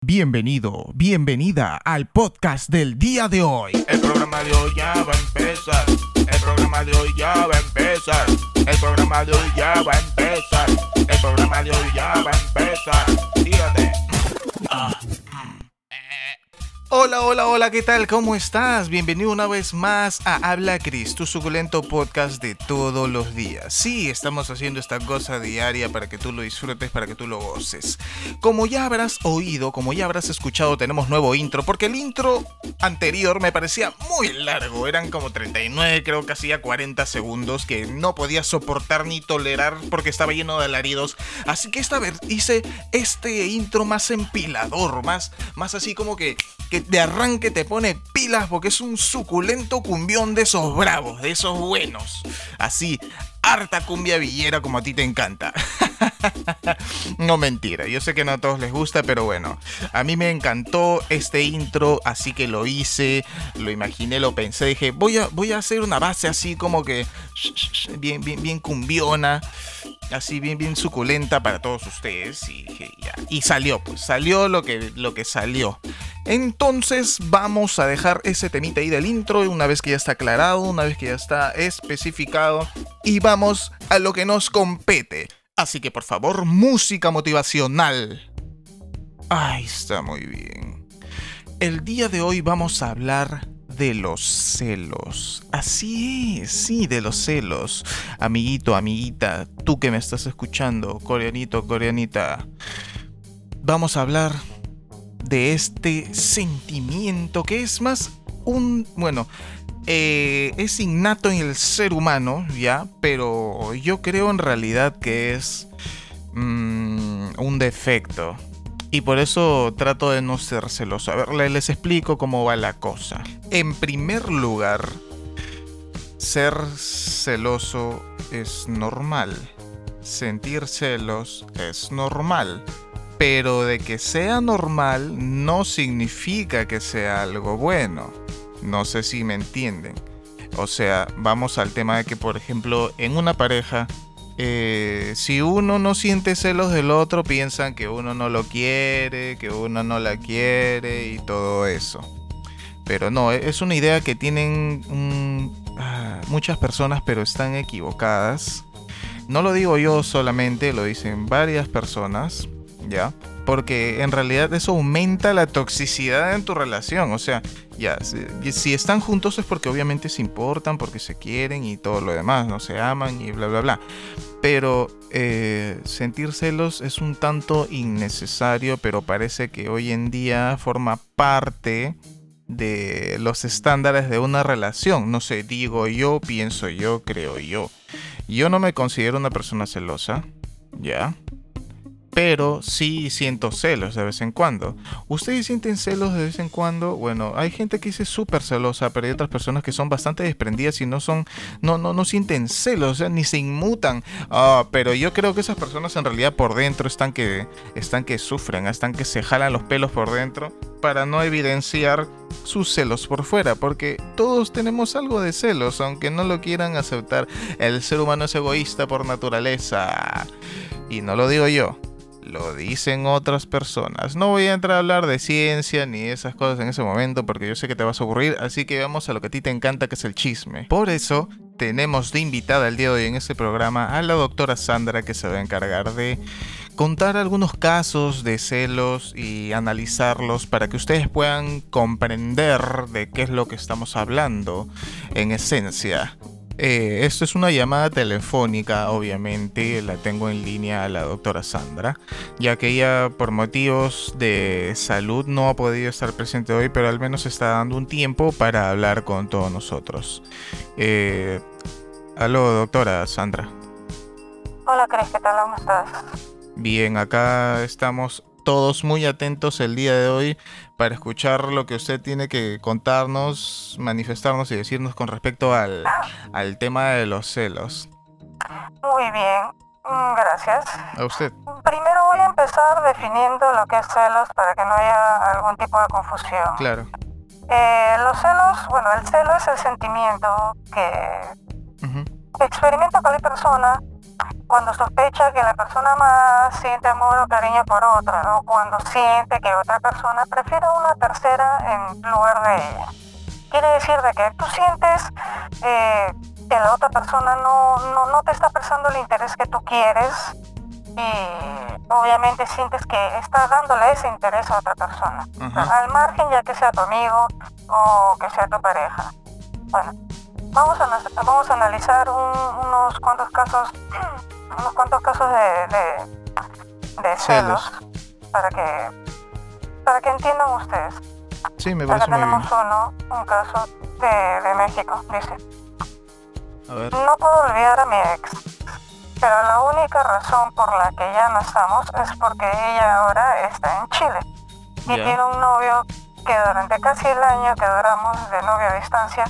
Bienvenido, bienvenida al podcast del día de hoy. El programa de hoy ya va a empezar. El programa de hoy ya va a empezar. El programa de hoy ya va a empezar. El programa de hoy ya va a empezar. Dígate. Hola, hola, hola, ¿qué tal? ¿Cómo estás? Bienvenido una vez más a Habla Cris, tu suculento podcast de todos los días. Sí, estamos haciendo esta cosa diaria para que tú lo disfrutes, para que tú lo goces. Como ya habrás oído, como ya habrás escuchado, tenemos nuevo intro, porque el intro anterior me parecía muy largo, eran como 39, creo que hacía 40 segundos, que no podía soportar ni tolerar porque estaba lleno de alaridos. Así que esta vez hice este intro más empilador, más, más así como que que de arranque te pone pilas porque es un suculento cumbión de esos bravos, de esos buenos. Así, harta cumbia villera como a ti te encanta. no mentira, yo sé que no a todos les gusta, pero bueno, a mí me encantó este intro, así que lo hice, lo imaginé, lo pensé, dije, voy a, voy a hacer una base así como que bien, bien, bien cumbiona, así bien, bien suculenta para todos ustedes y, y salió, pues salió lo que, lo que salió. Entonces vamos a dejar ese temita ahí del intro una vez que ya está aclarado, una vez que ya está especificado y vamos a lo que nos compete. Así que por favor, música motivacional. Ahí está muy bien. El día de hoy vamos a hablar de los celos. Así es, sí, de los celos. Amiguito, amiguita, tú que me estás escuchando, coreanito, coreanita. Vamos a hablar de este sentimiento que es más un, bueno, eh, es innato en el ser humano, ¿ya? Pero yo creo en realidad que es mm, un defecto. Y por eso trato de no ser celoso. A ver, les explico cómo va la cosa. En primer lugar, ser celoso es normal. Sentir celos es normal pero de que sea normal no significa que sea algo bueno. No sé si me entienden. O sea, vamos al tema de que, por ejemplo, en una pareja, eh, si uno no siente celos del otro, piensan que uno no lo quiere, que uno no la quiere y todo eso. Pero no, e-, es una idea que tienen ah, muchas personas, pero están equivocadas. No lo digo yo solamente, lo dicen varias personas. ¿ya? Porque en realidad eso aumenta la toxicidad en tu relación. O sea, ya, si, están juntos es porque obviamente se importan, porque se quieren y todo lo demás, no se aman y bla, bla, bla. Pero eh, sentir celos es un tanto innecesario, pero parece que hoy en día forma parte de los estándares de una relación. No sé, digo yo, pienso yo, creo yo. Yo no me considero una persona celosa, ¿ya? Pero sí siento celos de vez en cuando. ¿Ustedes sienten celos de vez en cuando? Bueno, hay gente que dice súper celosa, pero hay otras personas que son bastante desprendidas y no son, no, no, no sienten celos, o sea, ni se inmutan. Ah, pero yo creo que esas personas en realidad por dentro están que, están que sufren, están que se jalan los pelos por dentro para no evidenciar sus celos por fuera, porque todos tenemos algo de celos, aunque no lo quieran aceptar. El ser humano es egoísta por naturaleza. Y no lo digo yo, lo dicen otras personas. No voy a entrar a hablar de ciencia ni esas cosas en ese momento porque yo sé que te vas a aburrir, así que vamos a lo que a ti te encanta que es el chisme. Por eso tenemos de invitada el día de hoy en este programa a la doctora Sandra que se va a encargar de contar algunos casos de celos y analizarlos para que ustedes puedan comprender de qué es lo que estamos hablando en esencia. Eh, esto es una llamada telefónica, obviamente, la tengo en línea a la doctora Sandra, ya que ella por motivos de salud no ha podido estar presente hoy, pero al menos está dando un tiempo para hablar con todos nosotros. Eh, aló, doctora Sandra. Hola, ¿qué tal? ¿Cómo estás? Bien, acá estamos todos muy atentos el día de hoy para escuchar lo que usted tiene que contarnos, manifestarnos y decirnos con respecto al, al tema de los celos. Muy bien, mm, gracias. A usted. Primero voy a empezar definiendo lo que es celos para que no haya algún tipo de confusión. Claro. Eh, los celos, bueno, el celo es el sentimiento que experimenta cualquier persona cuando sospecha que la persona más siente amor o cariño por otra, o cuando siente que otra persona prefiere a una tercera en lugar de ella. Quiere decir de que tú sientes eh, que la otra persona no, no, no te está prestando el interés que tú quieres y obviamente sientes que estás dándole ese interés a otra persona. Al margen ya que sea tu amigo o que sea tu pareja. Bueno, vamos a, vamos a analizar un- unos cuantos casos, unos cuantos casos de, de, de celos, para que para que entiendan ustedes. Sí, me Acá parece muy bien. tenemos uno, un caso de, de México, dice. A ver. No puedo olvidar a mi ex, pero la única razón por la que ya no estamos es porque ella ahora está en Chile y tiene un novio que durante casi el año que duramos de novio a distancia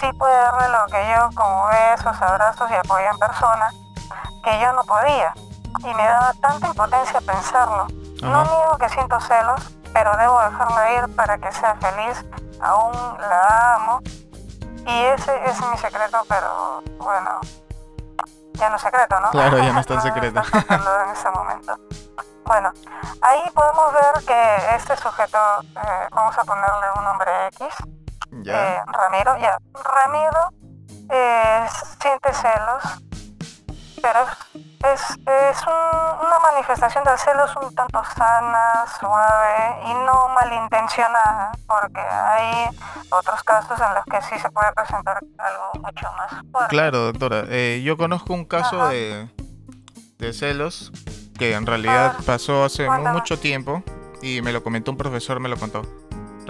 sí puede darle lo que yo como besos, abrazos y apoyo en persona que yo no podía y me daba tanta impotencia pensarlo. No niego que siento celos, pero debo dejarla ir para que sea feliz. Aún la amo y ese es mi secreto, pero bueno, ya no es secreto, ¿no? Claro, ya no es tan secreto. está en este momento. Bueno, ahí podemos ver que este sujeto, eh, vamos a ponerle un nombre X, Ya. eh, Ramiro, ya, Ramiro eh, siente celos, pero es, es un- una manifestación del celos un tanto sana, suave y no malintencionada, porque hay otros casos en los que sí se puede presentar algo mucho más fuerte. Claro, doctora. eh, yo conozco un caso Ajá. de, de celos que en realidad Ah, pasó hace cuéntame. mucho tiempo y me lo comentó un profesor, me lo contó.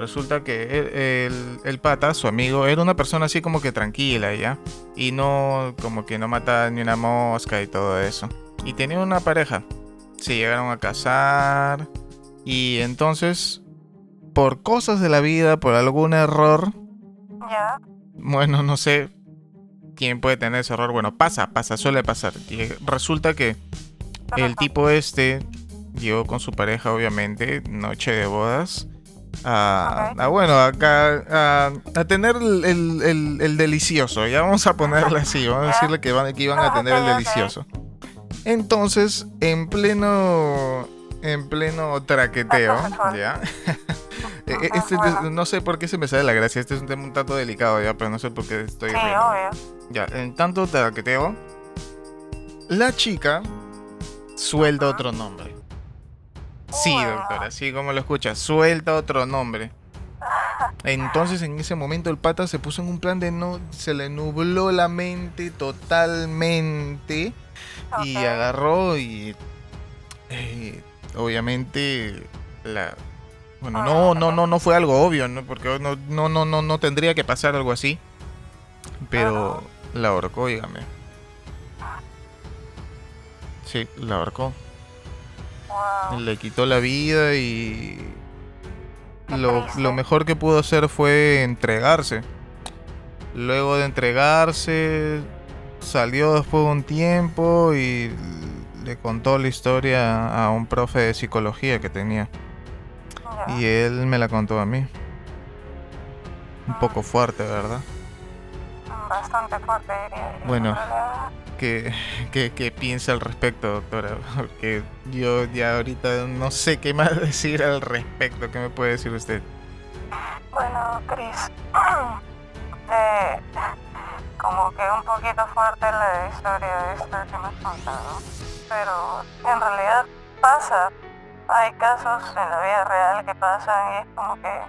Resulta que el, el- pata, su amigo, era una persona así como que tranquila, ¿ya? Y no, como que no mata ni una mosca y todo eso. Y tenía una pareja. Se llegaron a casar. Y entonces, por cosas de la vida, por algún error, Ya, bueno, no sé quién puede tener ese error. Bueno, pasa, pasa, suele pasar. Y resulta que el tipo este llegó con su pareja, obviamente, noche de bodas. A, Ok. a, bueno, acá a, a tener el, el- el- el delicioso. Ya vamos a ponerle así, vamos a decirle que, van, que iban a Ah, tener el delicioso. Entonces, en pleno en pleno traqueteo. ¿ya? E- Ajá, este, no sé por qué se me sale la gracia, este es un tema un tanto delicado ya, pero no sé por qué estoy sí, riendo. obvio. Ya, en tanto traqueteo, la chica suelta otro nombre. Sí, Bueno. doctora, así como lo escucha, suelta otro nombre. Entonces en ese momento el pata se puso en un plan de no, se le nubló la mente totalmente y agarró y eh, obviamente la bueno no no no no fue algo obvio no porque no no no no, no tendría que pasar algo así pero la ahorcó dígame. Sí la ahorcó Wow. le quitó la vida y lo, mejor que pudo hacer fue entregarse. Luego de entregarse, salió después de un tiempo y le contó la historia a un profe de psicología que tenía. Y él me la contó a mí. Un poco fuerte, ¿verdad? Bastante fuerte, diría. Bueno. En realidad, ¿Qué, qué, qué piensa al respecto, doctora? Porque yo ya ahorita no sé qué más decir al respecto. ¿Qué me puede decir usted? Bueno, Chris, eh, como que un poquito fuerte la historia esta que me has contado, pero en realidad pasa. Hay casos en la vida real que pasan y es como que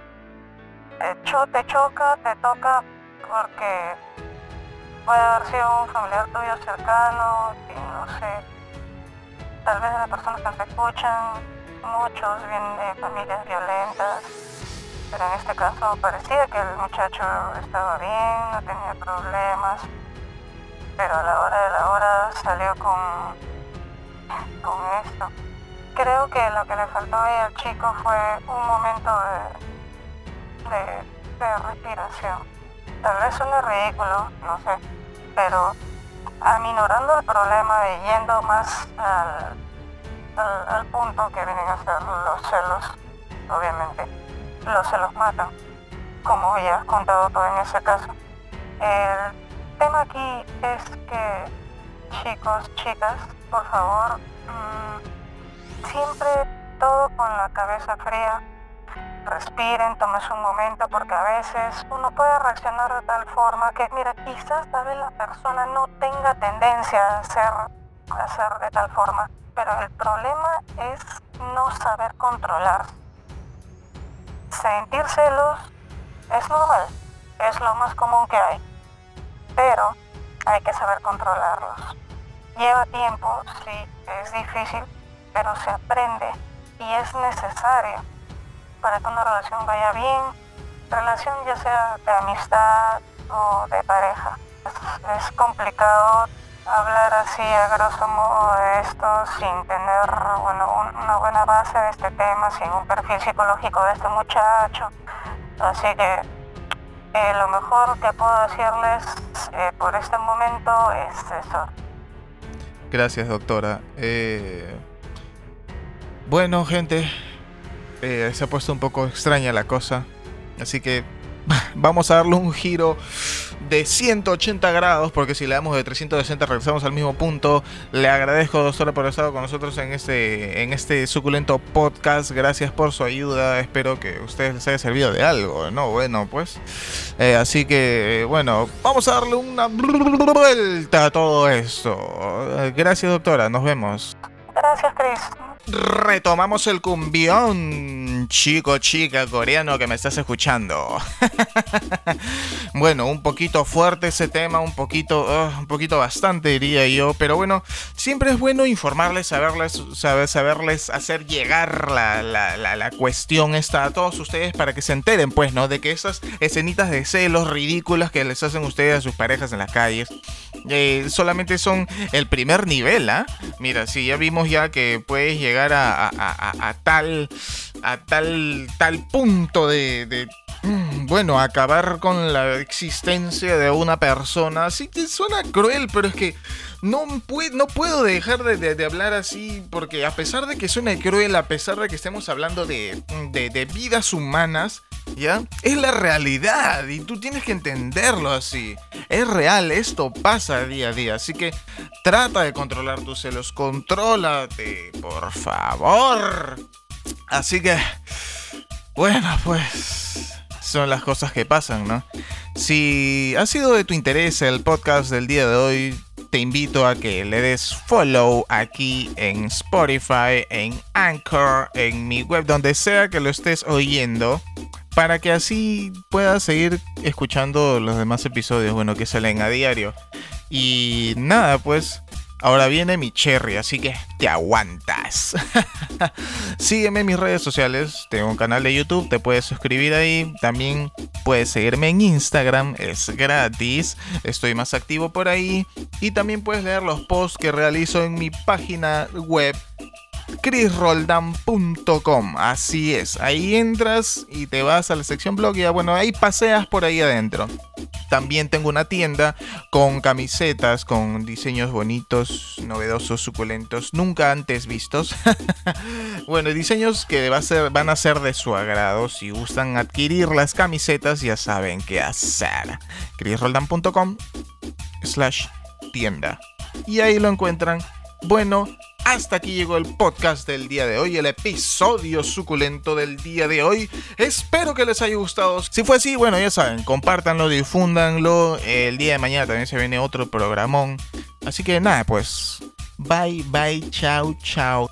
eh, te choca, te toca porque puede haber sido un familiar tuyo cercano y no sé, tal vez de las personas que nos escuchan, muchos vienen de familias violentas pero en este caso parecía que el muchacho estaba bien, no tenía problemas, pero a la hora de la hora salió con, con esto. Creo que lo que le faltó ahí al chico fue un momento de, de, de respiración. Tal vez suene ridículo, no sé, pero aminorando el problema y yendo más al, al, punto que vienen a ser los celos, obviamente los celos matan, como ya has contado tú en ese caso. El tema aquí es que chicos, chicas, por favor, mm, siempre todo con la cabeza fría. Respiren, tomes un momento porque a veces uno puede reaccionar de tal forma que, mira, quizás tal vez la persona no tenga tendencia a ser, a ser de tal forma, pero el problema es no saber controlar. Sentir celos es normal, es lo más común que hay, pero hay que saber controlarlos. Lleva tiempo, sí, es difícil, pero se aprende y es necesario para que una relación vaya bien, relación ya sea de amistad o de pareja. Es, complicado hablar así a grosso modo de esto sin tener bueno, una buena base de este tema, sin un perfil psicológico de este muchacho. Así que eh, lo mejor que puedo decirles eh, por este momento es eso. Gracias, doctora. Eh, bueno, gente, eh, se ha puesto un poco extraña la cosa. Así que vamos a darle un giro de 180 grados, porque si le damos de 360 regresamos al mismo punto. Le agradezco, doctora, por haber estado con nosotros en este, en este suculento podcast. Gracias por su ayuda. Espero que a ustedes les haya servido de algo, ¿no? Bueno, pues. Eh, así que, bueno, vamos a darle una vuelta a todo esto. Gracias, doctora. Nos vemos. Gracias, Chris. Retomamos el cumbión, chico, chica, coreano que me estás escuchando. bueno, un poquito fuerte ese tema, un poquito, uh, un poquito bastante diría yo, pero bueno, siempre es bueno informarles, saberles, saber, saberles hacer llegar la, la, la, la, cuestión esta a todos ustedes para que se enteren, pues, ¿no? De que esas escenitas de celos ridículas que les hacen ustedes a sus parejas en las calles eh, solamente son el primer nivel, ¿ah? Mira, si ya vimos ya que puedes llegar a, a, a, tal a tal tal punto de, bueno, acabar con la existencia de una persona. Sí que suena cruel, pero es que no, puedo, dejar de, de, de, hablar así, porque a pesar de que suene cruel, a pesar de que estemos hablando de, de, vidas humanas, ¿ya? Es la realidad y tú tienes que entenderlo así. Es real, esto pasa día a día, así que trata de controlar tus celos, contrólate, por favor. Así que, bueno, pues son las cosas que pasan, ¿no? Si ha sido de tu interés el podcast del día de hoy, te invito a que le des follow aquí en Spotify, en Anchor, en mi web, donde sea que lo estés oyendo, para que así puedas seguir escuchando los demás episodios, bueno, que salen a diario. Y nada, pues Ahora viene mi cherry, así que te aguantas. Sígueme en mis redes sociales, tengo un canal de YouTube, te puedes suscribir ahí. También puedes seguirme en Instagram, es gratis. Estoy más activo por ahí. Y también puedes leer los posts que realizo en mi página web chrisroldan.com. Así es, ahí entras y te vas a la sección blog y ya, bueno, ahí paseas por ahí adentro. También tengo una tienda con camisetas, con diseños bonitos, novedosos, suculentos, nunca antes vistos. bueno, diseños que va a ser, van a ser de su agrado. Si gustan adquirir las camisetas, ya saben qué hacer. chrisroldan.com slash tienda. Y ahí lo encuentran. Bueno, hasta aquí llegó el podcast del día de hoy, el episodio suculento del día de hoy. Espero que les haya gustado. Si fue así, bueno, ya saben, compártanlo, difúndanlo. El día de mañana también se viene otro programón. Así que nada, pues, bye, bye, chao, chao.